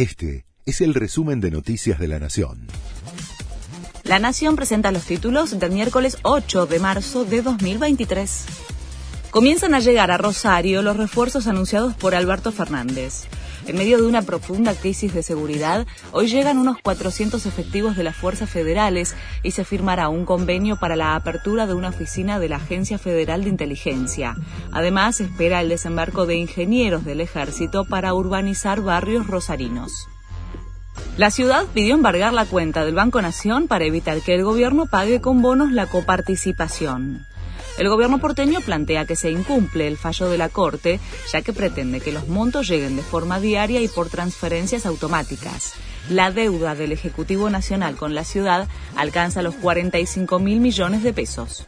Este es el resumen de Noticias de la Nación. La Nación presenta los títulos del miércoles 8 de marzo de 2023. Comienzan a llegar a Rosario los refuerzos anunciados por Alberto Fernández. En medio de una profunda crisis de seguridad, hoy llegan unos 400 efectivos de las fuerzas federales y se firmará un convenio para la apertura de una oficina de la Agencia Federal de Inteligencia. Además, espera el desembarco de ingenieros del ejército para urbanizar barrios rosarinos. La ciudad pidió embargar la cuenta del Banco Nación para evitar que el gobierno pague con bonos la coparticipación. El gobierno porteño plantea que se incumple el fallo de la Corte, ya que pretende que los montos lleguen de forma diaria y por transferencias automáticas. La deuda del Ejecutivo Nacional con la ciudad alcanza los 45 mil millones de pesos.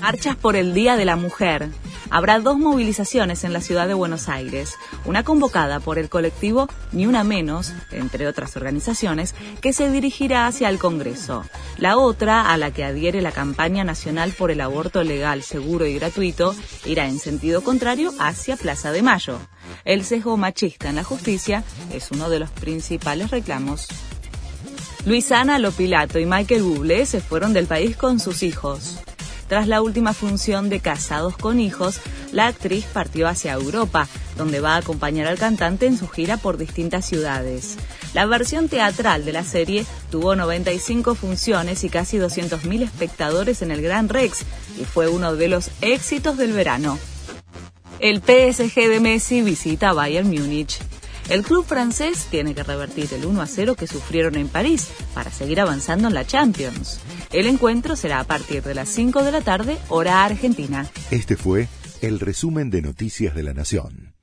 Marchas por el Día de la Mujer. Habrá dos movilizaciones en la ciudad de Buenos Aires, una convocada por el colectivo Ni Una Menos, entre otras organizaciones, que se dirigirá hacia el Congreso. La otra, a la que adhiere la campaña nacional por el aborto legal, seguro y gratuito, irá en sentido contrario hacia Plaza de Mayo. El sesgo machista en la justicia es uno de los principales reclamos. Luisana Lopilato y Michael Bublé se fueron del país con sus hijos. Tras la última función de Casados con Hijos, la actriz partió hacia Europa, donde va a acompañar al cantante en su gira por distintas ciudades. La versión teatral de la serie tuvo 95 funciones y casi 200.000 espectadores en el Gran Rex y fue uno de los éxitos del verano. El PSG de Messi visita Bayern Múnich. El club francés tiene que revertir el 1 a 0 que sufrieron en París para seguir avanzando en la Champions. El encuentro será a partir de las 5 de la tarde, hora argentina. Este fue el resumen de Noticias de la Nación.